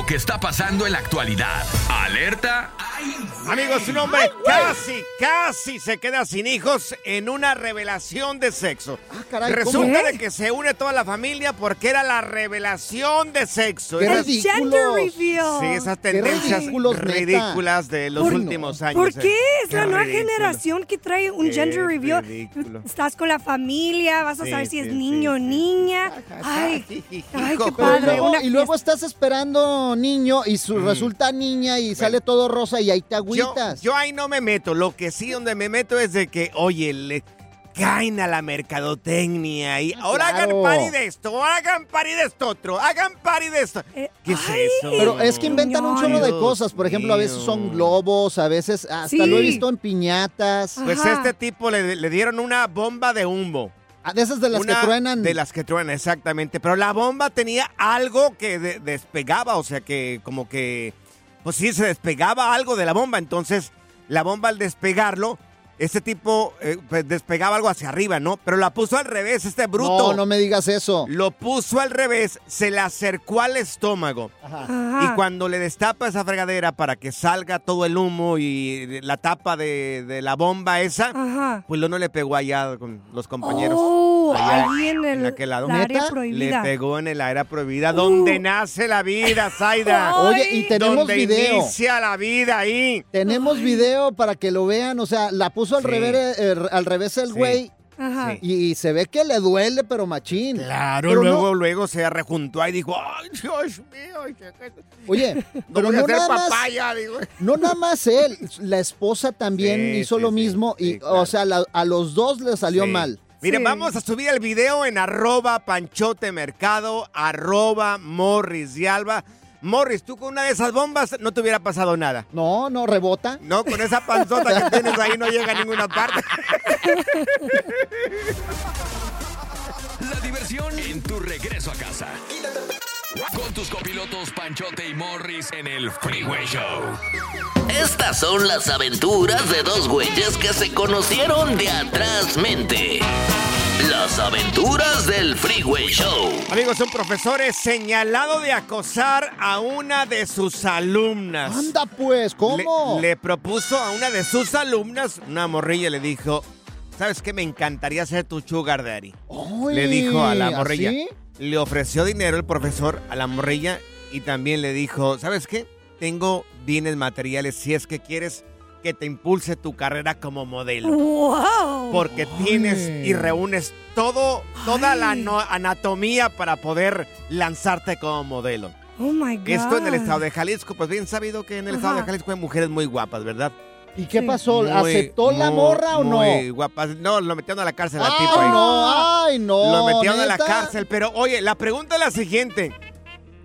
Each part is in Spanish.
Lo que está pasando en la actualidad. Alerta. Amigos, un hombre casi, casi se queda sin hijos en una revelación de sexo. Ah, caray. Resulta ¿Qué? de que se une toda la familia porque era la revelación de sexo. Qué Era- El ridículos. gender reveal. Sí, esas tendencias ridículas de los Por- últimos años. ¿Por eh. qué? Es la Qué nueva ridículo. generación que trae un Qué gender reveal. ridículo. Estás con la familia, vas a Sí, saber si es sí, niño o sí, niña. Ay, ay, qué padre. luego- una y luego estás esperando niño y su, resulta niña y sale todo rosa y ahí te Yo, agüitas. yo ahí no me meto. Lo que sí donde me meto es de que, oye, le caen a la mercadotecnia y ahora Ah, claro. hagan party de esto, ahora hagan party de esto otro, hagan party de esto. Eh, ¿Qué es ay, eso? Pero es que inventan un chorro de cosas. Por ejemplo, a veces son globos, a veces hasta Sí. lo he visto en piñatas. Pues Ajá. este tipo le, le dieron una bomba de humo. Ah, De esas de las Una que truenan. De las que truenan, exactamente. Pero la bomba tenía algo que de- despegaba, o sea que como que, pues sí, se despegaba algo de la bomba. Entonces, la bomba al despegarlo, este tipo eh, pues, despegaba algo hacia arriba, ¿no? Pero la puso al revés, este bruto. No, no me digas eso. Lo puso al revés, se le acercó al estómago. Ajá. Ajá. Y cuando le destapa esa fregadera para que salga todo el humo y la tapa de, de la bomba esa, Ajá. pues lo no le pegó allá con los compañeros. Oh, Allá ahí en, el, aquel lado. la área. Le pegó en el área prohibida, donde Uh. nace la vida, Zaida. Oye, y tenemos donde video. inicia la vida ahí. Tenemos video para que lo vean. O sea, la puso al, Sí. revés, eh, al revés el Sí. güey. Ajá. Sí. Y, se ve que le duele, pero machín. Claro, Pero luego, no- luego se rejuntó ahí y dijo, ay, Dios mío, Oye, no pero no hacer nada, más, papaya, digo. no nada más él. La esposa también Sí, hizo sí, lo sí, mismo. sí, y, claro. O sea, la- a los dos le salió Sí. mal. Miren, Sí. vamos a subir el video en arroba panchote mercado, arroba morris y alba. Morris, tú con una de esas bombas no te hubiera pasado nada. No, no, rebota. No, con esa panzota que tienes ahí no llega a ninguna parte. La diversión en tu regreso a casa. Con tus copilotos Panchote y Morris en el Freeway Show. Estas son las aventuras de dos güeyes que se conocieron de atrás mente. Las aventuras del Freeway Show. Amigos, un profesor es señalado de acosar a una de sus alumnas. Anda pues, ¿cómo? Le, le propuso a una de sus alumnas, una morrilla le dijo, ¿sabes qué? Me encantaría ser tu sugar daddy. Ay, le dijo a la morrilla. ¿así? Le ofreció dinero el profesor a la morrilla y también le dijo, ¿sabes qué? Tengo bienes materiales si es que quieres que te impulse tu carrera como modelo. Wow. Porque tienes y reúnes todo, toda la anatomía para poder lanzarte como modelo. Oh my God. Esto en el estado de Jalisco, pues bien sabido que en el estado de. Jalisco hay mujeres muy guapas, ¿verdad? ¿Y qué pasó? Muy, ¿Aceptó la morra o no? Muy guapas. No, lo metieron a la cárcel al tipo ahí. no, ay, no. Lo metieron a la cárcel. Pero oye, la pregunta es la siguiente.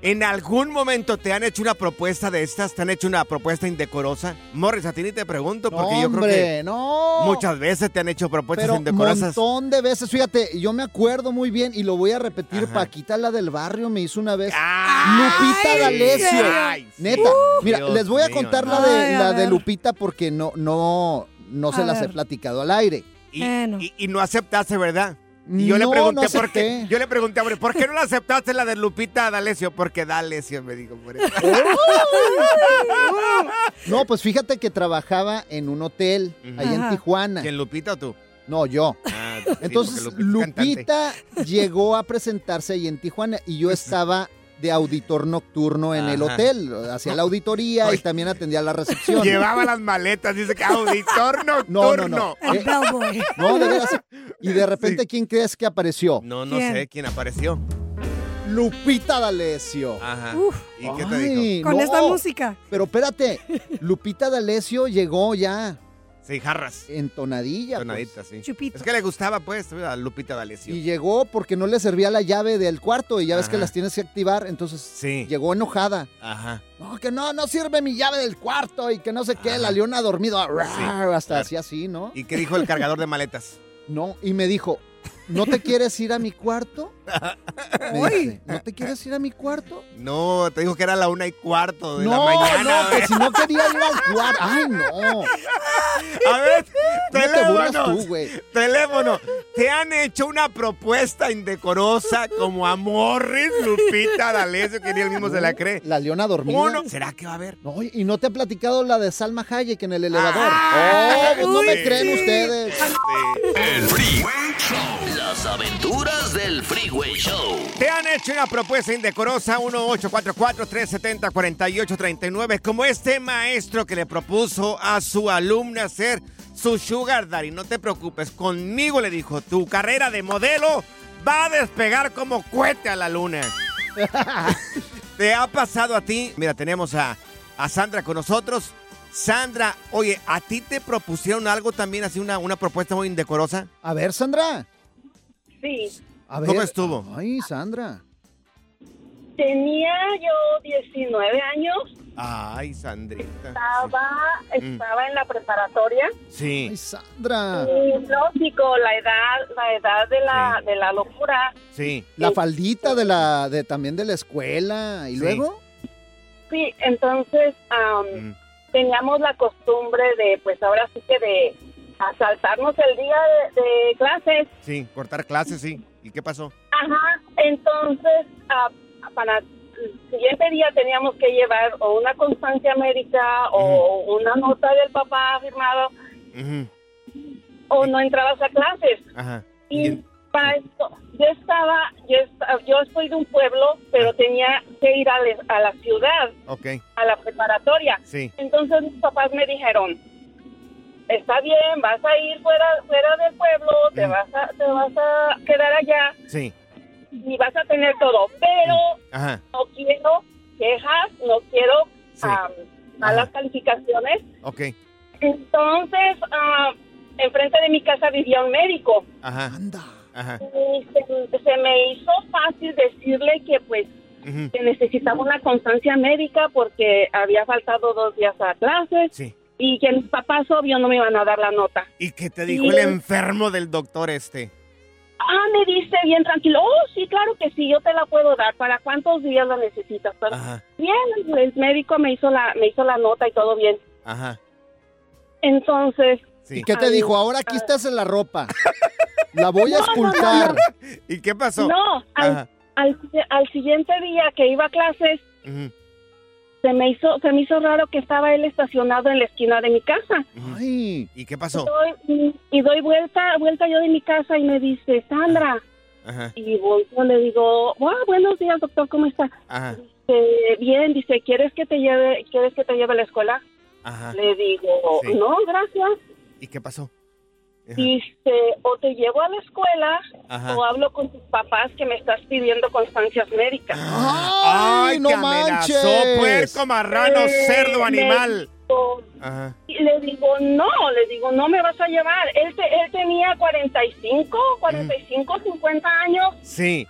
¿En algún momento te han hecho una propuesta de estas? ¿Te han hecho una propuesta indecorosa? Morris, a ti ni te pregunto No, porque yo creo hombre, que no. muchas veces te han hecho propuestas Pero indecorosas. montón de veces, fíjate, yo me acuerdo muy bien y lo voy a repetir, Ajá. Paquita la del barrio me hizo una vez. ¡Ay! Lupita D'Alessio. Neta, mira, Dios les voy a contar no. la de Ay, la de. Lupita porque no no no se A las he platicado al aire. Y, Bueno. y- y no aceptaste, ¿verdad? Y yo le No, pregunté no por qué. Yo le pregunté, hombre, ¿por qué no la aceptaste la de Lupita D'Alessio? Porque D'Alessio me dijo por eso. No, pues fíjate que trabajaba en un hotel ahí en. Tijuana. ¿Quién, Lupita o tú? No, yo. Ah, sí, Entonces Lupita. Lupita llegó a presentarse ahí en Tijuana y yo estaba de auditor nocturno en el hotel. Hacía la auditoría y también atendía la recepción. Llevaba las maletas, dice que auditor No, nocturno. no, no. El Eh, no, de veras. Y de repente, ¿quién crees que apareció? No, no ¿Quién? sé quién apareció. Lupita D'Alessio. Ajá. Uf. ¿Y qué te dijo? Ay, Con no. esta música. Pero espérate, Lupita D'Alessio llegó ya Sí, jarras. entonadilla. pues. Tonadita, sí. Chupito. Es que le gustaba, pues, a Lupita D'Alessio. Y llegó porque no le servía la llave del cuarto y ya ves que las tienes que activar, entonces Sí. llegó enojada. Ajá. No, que no, no sirve mi llave del cuarto y que no sé qué, Ajá. la leona ha dormido. Hasta claro. así así, ¿no? ¿Y qué dijo el cargador de maletas? No, y me dijo, ¿no te quieres ir a mi cuarto? Me Uy. dice, ¿no te quieres ir a mi cuarto? No, te dijo que era la una y cuarto de la mañana. no, que si no quería ir al cuarto. Ay, no. A ver, No te burlas teléfono. tú, güey. Teléfono. ¿Te han hecho una propuesta indecorosa como a Morris, Lupita D'Alessio, que ni él mismo se la cree? La leona dormida. Uno, ¿será que va a haber? No, y no te he platicado la de Salma Hayek en el elevador. Ah, oh, pues no me sí. creen ustedes. El Freeway Show. Las aventuras del Freeway Show. ¿Te han hecho una propuesta indecorosa? 1-844-370-4839. Como este maestro que le propuso a su alumna ser su sugar daddy. No te preocupes, conmigo le dijo, tu carrera de modelo va a despegar como cohete a la luna. ¿Te ha pasado a ti? Mira, tenemos a, a Sandra con nosotros. Sandra, oye, ¿a ti te propusieron algo también, así una, una propuesta muy indecorosa? A ver, Sandra. Sí, A ver. ¿Cómo estuvo? Ay, Sandra. tenía yo 19 años, Ay, Sandrita. estaba, Mm. estaba en la preparatoria. Sí. Ay, Sandra. Y lógico, la edad, la edad de la, de la locura. Sí. La faldita de la, de también de la escuela. ¿Y Sí. luego? Sí, entonces Mm. teníamos la costumbre de, pues ahora sí que de asaltarnos el día de, de clases. Sí, cortar clases, sí. ¿Y qué pasó? Ajá, entonces ah, para el siguiente día teníamos que llevar o una constancia médica o una nota del papá firmado o no entrabas a clases. Ajá. Y Y- para esto, yo estaba, yo, esta- yo soy de un pueblo, pero tenía que ir a, la- a la ciudad, Ok, a la preparatoria. sí. Entonces mis papás me dijeron, está bien, vas a ir fuera, fuera del pueblo, te, Mm. vas a, te vas a quedar allá Sí. y vas a tener todo, pero Ajá. no quiero quejas, no quiero Sí. am, malas Ajá. calificaciones. Ok. Entonces, ah, enfrente de mi casa vivía un médico. Ajá. Anda. Ajá. Y se, se me hizo fácil decirle que pues ujú, que necesitaba una constancia médica porque había faltado dos días a clases Sí. Y que mis papás obvio no me iban a dar la nota. ¿Y qué te dijo el enfermo del doctor este? Ah, me dice bien tranquilo, oh sí, claro que sí, yo te la puedo dar. ¿Para cuántos días la necesitas? Ajá. Bien, el médico me hizo la me hizo la nota y todo bien. Ajá. Entonces, Sí. ¿Y qué te Ay, dijo? Ahora aquí estás en la ropa. La voy a No, no, no, escultar. no. ¿Y qué pasó? no, al, al, al siguiente día que iba a clases, ujú, se me hizo se me hizo raro que estaba él estacionado en la esquina de mi casa. Ay. ¿Y qué pasó? Doy- y doy vuelta vuelta yo de mi casa y me dice, Sandra. Ajá. Y volteo, le digo, "Wow, buenos días, doctor, ¿cómo está? Ajá. Dice, bien, dice, ¿quieres que te lleve, quieres que te lleve a la escuela? Ajá. Le digo, Sí. no, gracias. ¿Y qué pasó? Ajá. Dice, o te llevo a la escuela Ajá. o hablo con tus papás que me estás pidiendo constancias médicas. Ay, no que amenazó, manches. puerco, marrano, Eh, cerdo, me animal. dijo- Ajá. Y le digo, no, le digo, no me vas a llevar. Él, te- él tenía 45, 45, 50 años. Sí.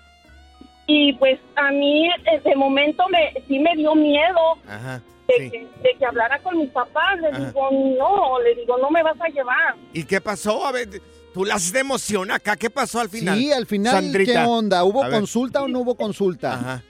Y pues a mí eh, de momento me, sí me dio miedo Ajá. de, Sí. que, de que hablara con mis papás. Le Ajá. digo, no, le digo, no me vas a llevar. ¿Y qué pasó? A ver, tú la haces de emoción acá. ¿Qué pasó al final? Sí, al final, Sandrita. ¿qué onda? ¿Hubo A ver. consulta o no hubo consulta? Ajá.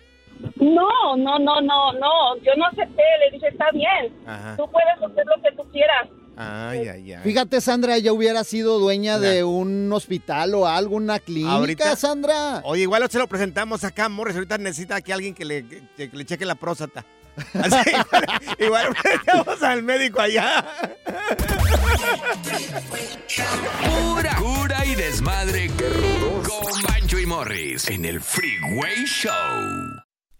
No, no, no, no, no, yo no acepté. Le dije, está bien, Ajá. tú puedes hacer lo que tú quieras. Ay, ay, ay. Fíjate, Sandra, ella hubiera sido dueña de un hospital o algo, una clínica, Ahorita- Sandra. Oye, igual se lo presentamos acá, Morris. Ahorita necesita aquí alguien que le, que, que le cheque la próstata. Así, igual, presentamos al médico allá. Pura cura y desmadre. Con Bancho y Morris en el Freeway Show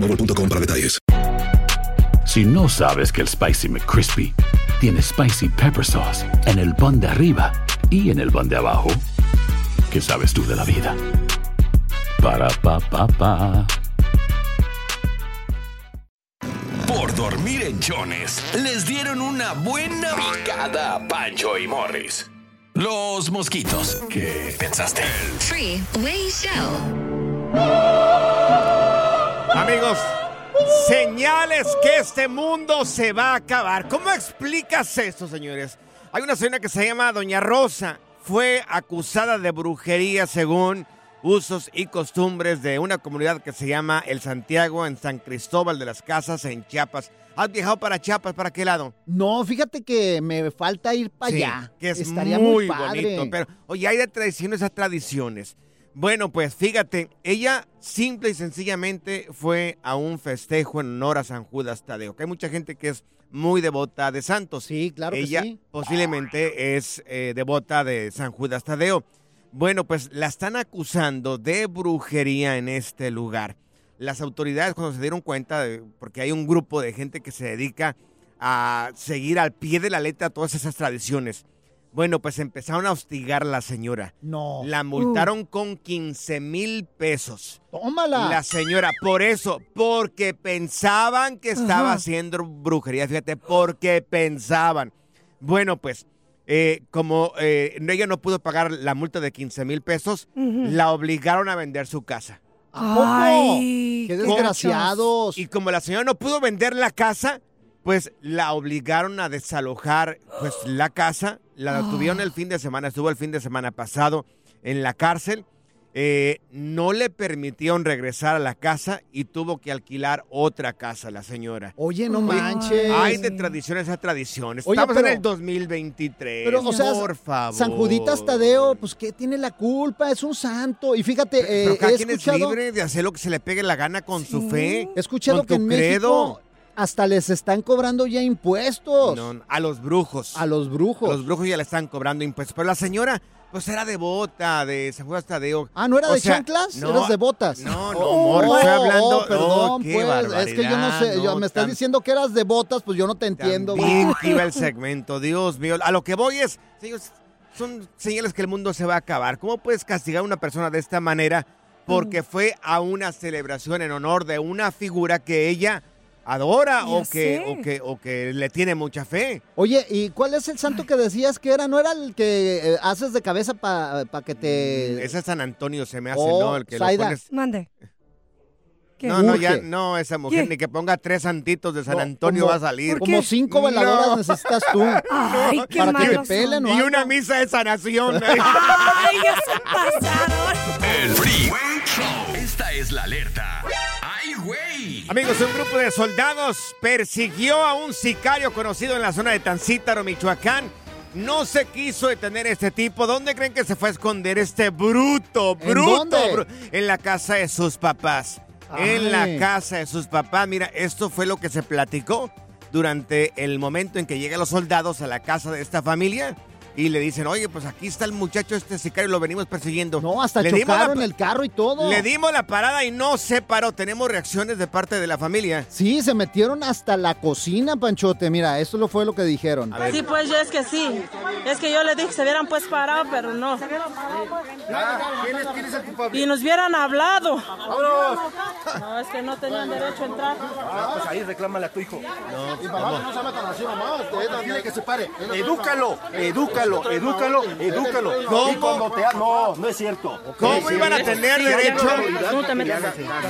boostmobile.com para detalles. Si no sabes que el Spicy McCrispy tiene Spicy Pepper Sauce en el pan de arriba y en el pan de abajo, ¿qué sabes tú de la vida? Para, pa, pa, pa. Por dormir en Jones, les dieron una buena picada a Pancho y Morris. Los mosquitos. ¿Qué pensaste? Freeway Show. Amigos, señales que este mundo se va a acabar. ¿Cómo explicas esto, señores? Hay una señora que se llama Doña Rosa. Fue acusada de brujería según usos y costumbres de una comunidad que se llama El Santiago en San Cristóbal de las Casas en Chiapas. ¿Has viajado para Chiapas? ¿Para qué lado? No, fíjate que me falta ir para Sí, allá. que es Estaría muy, muy, padre. bonito. Pero, oye, hay de tradiciones a tradiciones. Bueno, pues fíjate, ella simple y sencillamente fue a un festejo en honor a San Judas Tadeo. Que hay mucha gente que es muy devota de santos. Sí, claro que ella sí. posiblemente es eh, devota de San Judas Tadeo. Bueno, pues la están acusando de brujería en este lugar. Las autoridades cuando se dieron cuenta, de- porque hay un grupo de gente que se dedica a seguir al pie de la letra todas esas tradiciones. Bueno, pues empezaron a hostigar a la señora. No. La multaron con 15 mil pesos. Tómala. La señora, por eso, porque pensaban que estaba Ajá. haciendo brujería, fíjate, porque pensaban. Bueno, pues, eh, como eh, no- ella no pudo pagar la multa de 15 mil pesos, la obligaron a vender su casa. ¿A poco? Ay, qué qué desgraciados. Y como la señora no pudo vender la casa, pues la obligaron a desalojar pues la casa. La tuvieron el fin de semana, estuvo el fin de semana pasado en la cárcel. Eh, no le permitieron regresar a la casa y tuvo que alquilar otra casa la señora. Oye, no Oye, manches. Hay de tradiciones a tradiciones. Oye, Estamos pero- en el 2023. Pero, o sea, por favor. San Juditas Tadeo, pues, ¿qué tiene la culpa? Es un santo. Y fíjate, eh, Pero cada he quien es escuchado, libre de hacer lo que se le pegue la gana con su fe. he escuchado con que tu en credo. México hasta les están cobrando ya impuestos. No, a los brujos. A los brujos. A los brujos ya le están cobrando impuestos. Pero la señora, pues era devota de San Judas Tadeo. Ah, ¿no era O de sea, chanclas? no, ¿Eras de botas? No, no, Oh, amor, estoy hablando. oh, perdón, oh, qué pues, es que yo no sé, yo, me estás tan- diciendo que eras de botas, pues yo no te entiendo. Bien que iba el segmento, Dios mío. A lo que voy es, señores, son señales que el mundo se va a acabar. ¿Cómo puedes castigar a una persona de esta manera? Porque fue a una celebración en honor de una figura que ella adora o que, o, que, o que le tiene mucha fe. Oye, ¿y cuál es el santo que decías que era? ¿No era el que eh, haces de cabeza para que te... Ese es San Antonio, se me hace, Oh, ¿no? El que lo Zaida. pones- Mande. ¿Qué? No, no, ya, no, esa mujer ¿Qué? ni que ponga tres santitos de San No, Antonio como- va a salir. Como cinco veladoras No. necesitas tú. Ay, qué para que te pelen Y una misa de sanación. Ay, ya se pasaron. El Freeway Show. Esta es la alerta. Amigos, un grupo de soldados persiguió a un sicario conocido en la zona de Tancítaro, Michoacán. No se quiso detener este tipo. ¿Dónde creen que se fue a esconder este bruto, ¿En bruto? dónde? bru- En la casa de sus papás. En Ay. la casa de sus papás. Mira, esto fue lo que se platicó durante el momento en que llegan los soldados a la casa de esta familia. Y le dicen, oye, pues aquí está el muchacho este sicario, lo venimos persiguiendo. No, hasta Le dimos chocaron la- el carro y todo. Le dimos la parada y no se paró. Tenemos reacciones de parte de la familia. Sí, se metieron hasta la cocina, Panchote. Mira, eso lo fue lo que dijeron. Sí, pues yo es que sí. Es que yo le dije que se hubieran pues parado, pero no. Y nos hubieran hablado. No, es que no tenían derecho a entrar. pues ahí reclámale a tu hijo. Y papá, no se metan así nomás. Dile que se pare. Edúcalo, edúcalo, edúcalo, edúcalo. ¿Cómo? Y cuando te ha- No, no es cierto. ¿Cómo iban a tener derecho? autoridad. Tú te metes.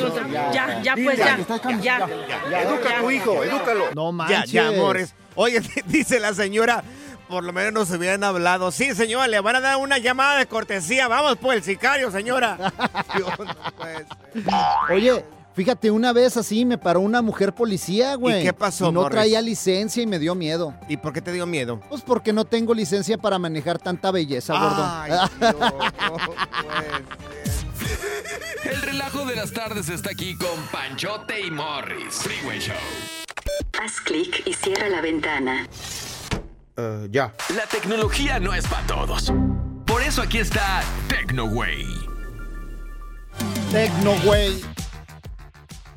Tú te- Ya, ya, pues ya. Ya. Educa a tu hijo, edúcalo. No Ya, manches. ya, amores. Oye, dice la señora, por lo menos nos hubieran hablado. Sí, señora, le van a dar una llamada de cortesía. Vamos por el sicario, señora. Dios, no puede ser. Oye, fíjate, una vez así me paró una mujer policía, güey. ¿Y qué pasó, Y no Morris? traía licencia y me dio miedo. ¿Y por qué te dio miedo? Pues porque no tengo licencia para manejar tanta belleza, gordo. Ay, Dios, no puede ser. El relajo de las tardes está aquí con Panchote y Morris. Freeway Show. Haz clic y cierra la ventana. ya. La tecnología no es para todos. Por eso aquí está TecnoWay. Tecno, güey.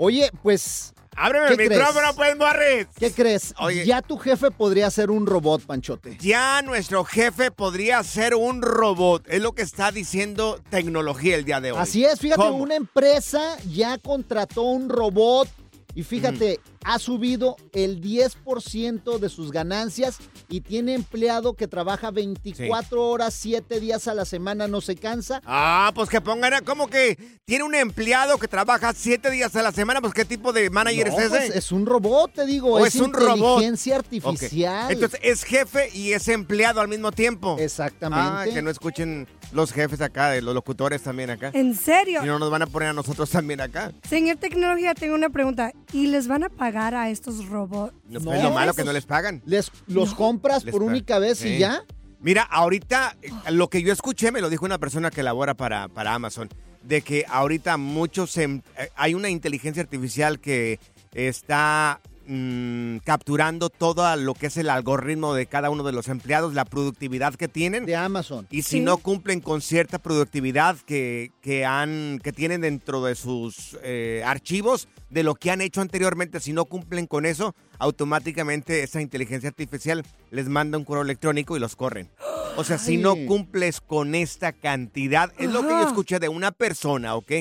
Oye, pues, Ábreme ¿Qué el micrófono, pues, Morris. ¿qué crees? Oye. Ya tu jefe podría ser un robot, Panchote. Ya nuestro jefe podría ser un robot. Es lo que está diciendo tecnología el día de hoy. Así es, fíjate, ¿Cómo? una empresa ya contrató un robot y fíjate, ha subido el 10% de sus ganancias y tiene empleado que trabaja 24 horas, 7 días a la semana, no se cansa. Ah, pues que pongan, como que tiene un empleado que trabaja siete días a la semana, pues qué tipo de manager No, es ese. pues, es un robot, te digo, ¿O es, es un robot? inteligencia Ok. artificial. Entonces es jefe y es empleado al mismo tiempo. Exactamente. Ah, que no escuchen los jefes acá, de los locutores también acá. ¿En serio? Si no nos van a poner a nosotros también acá. Señor Tecnología, tengo una pregunta. ¿Y les van a pagar a estos robots? No, No, es lo malo que no les pagan. Les, los compras Les por única vez Sí. y ya. Mira, ahorita eh, lo que yo escuché me lo dijo una persona que labora para, para Amazon, de que ahorita muchos em- eh, hay una inteligencia artificial que está mm, capturando todo lo que es el algoritmo de cada uno de los empleados, la productividad que tienen. De Amazon. Y si Sí. no cumplen con cierta productividad que, que, han, que tienen dentro de sus eh, archivos de lo que han hecho anteriormente, si no cumplen con eso, automáticamente esa inteligencia artificial les manda un correo electrónico y los corren. O sea, si no cumples con esta cantidad, es lo que yo escuché de una persona, ¿ok?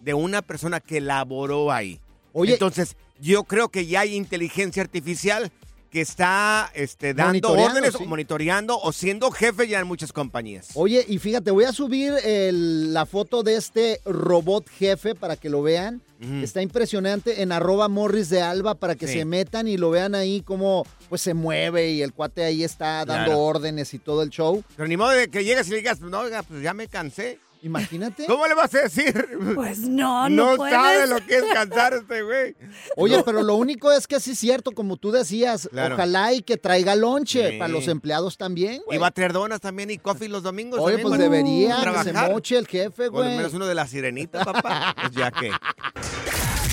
De una persona que laboró ahí. Oye. Entonces, yo creo que ya hay inteligencia artificial que está este, dando órdenes, sí. o monitoreando o siendo jefe ya en muchas compañías. Oye, y fíjate, voy a subir el- la foto de este robot jefe para que lo vean. Está impresionante en arroba morris de alba para que Sí. se metan y lo vean ahí como pues se mueve y el cuate ahí está dando Claro. órdenes y todo el show. Pero ni modo de que llegues y le digas, no, oiga, pues ya me cansé. Imagínate. ¿Cómo le vas a decir? Pues no, no, no puedes. sabe lo que es cansar este güey. Oye, pero lo único es que sí es cierto, como tú decías, Claro. ojalá y que traiga lonche Sí. para los empleados también, Y güey. va a traer donas también y coffee los domingos. Oye, también pues debería que se moche el jefe, Por lo güey. menos uno de la sirenita, papá. Pues ya que.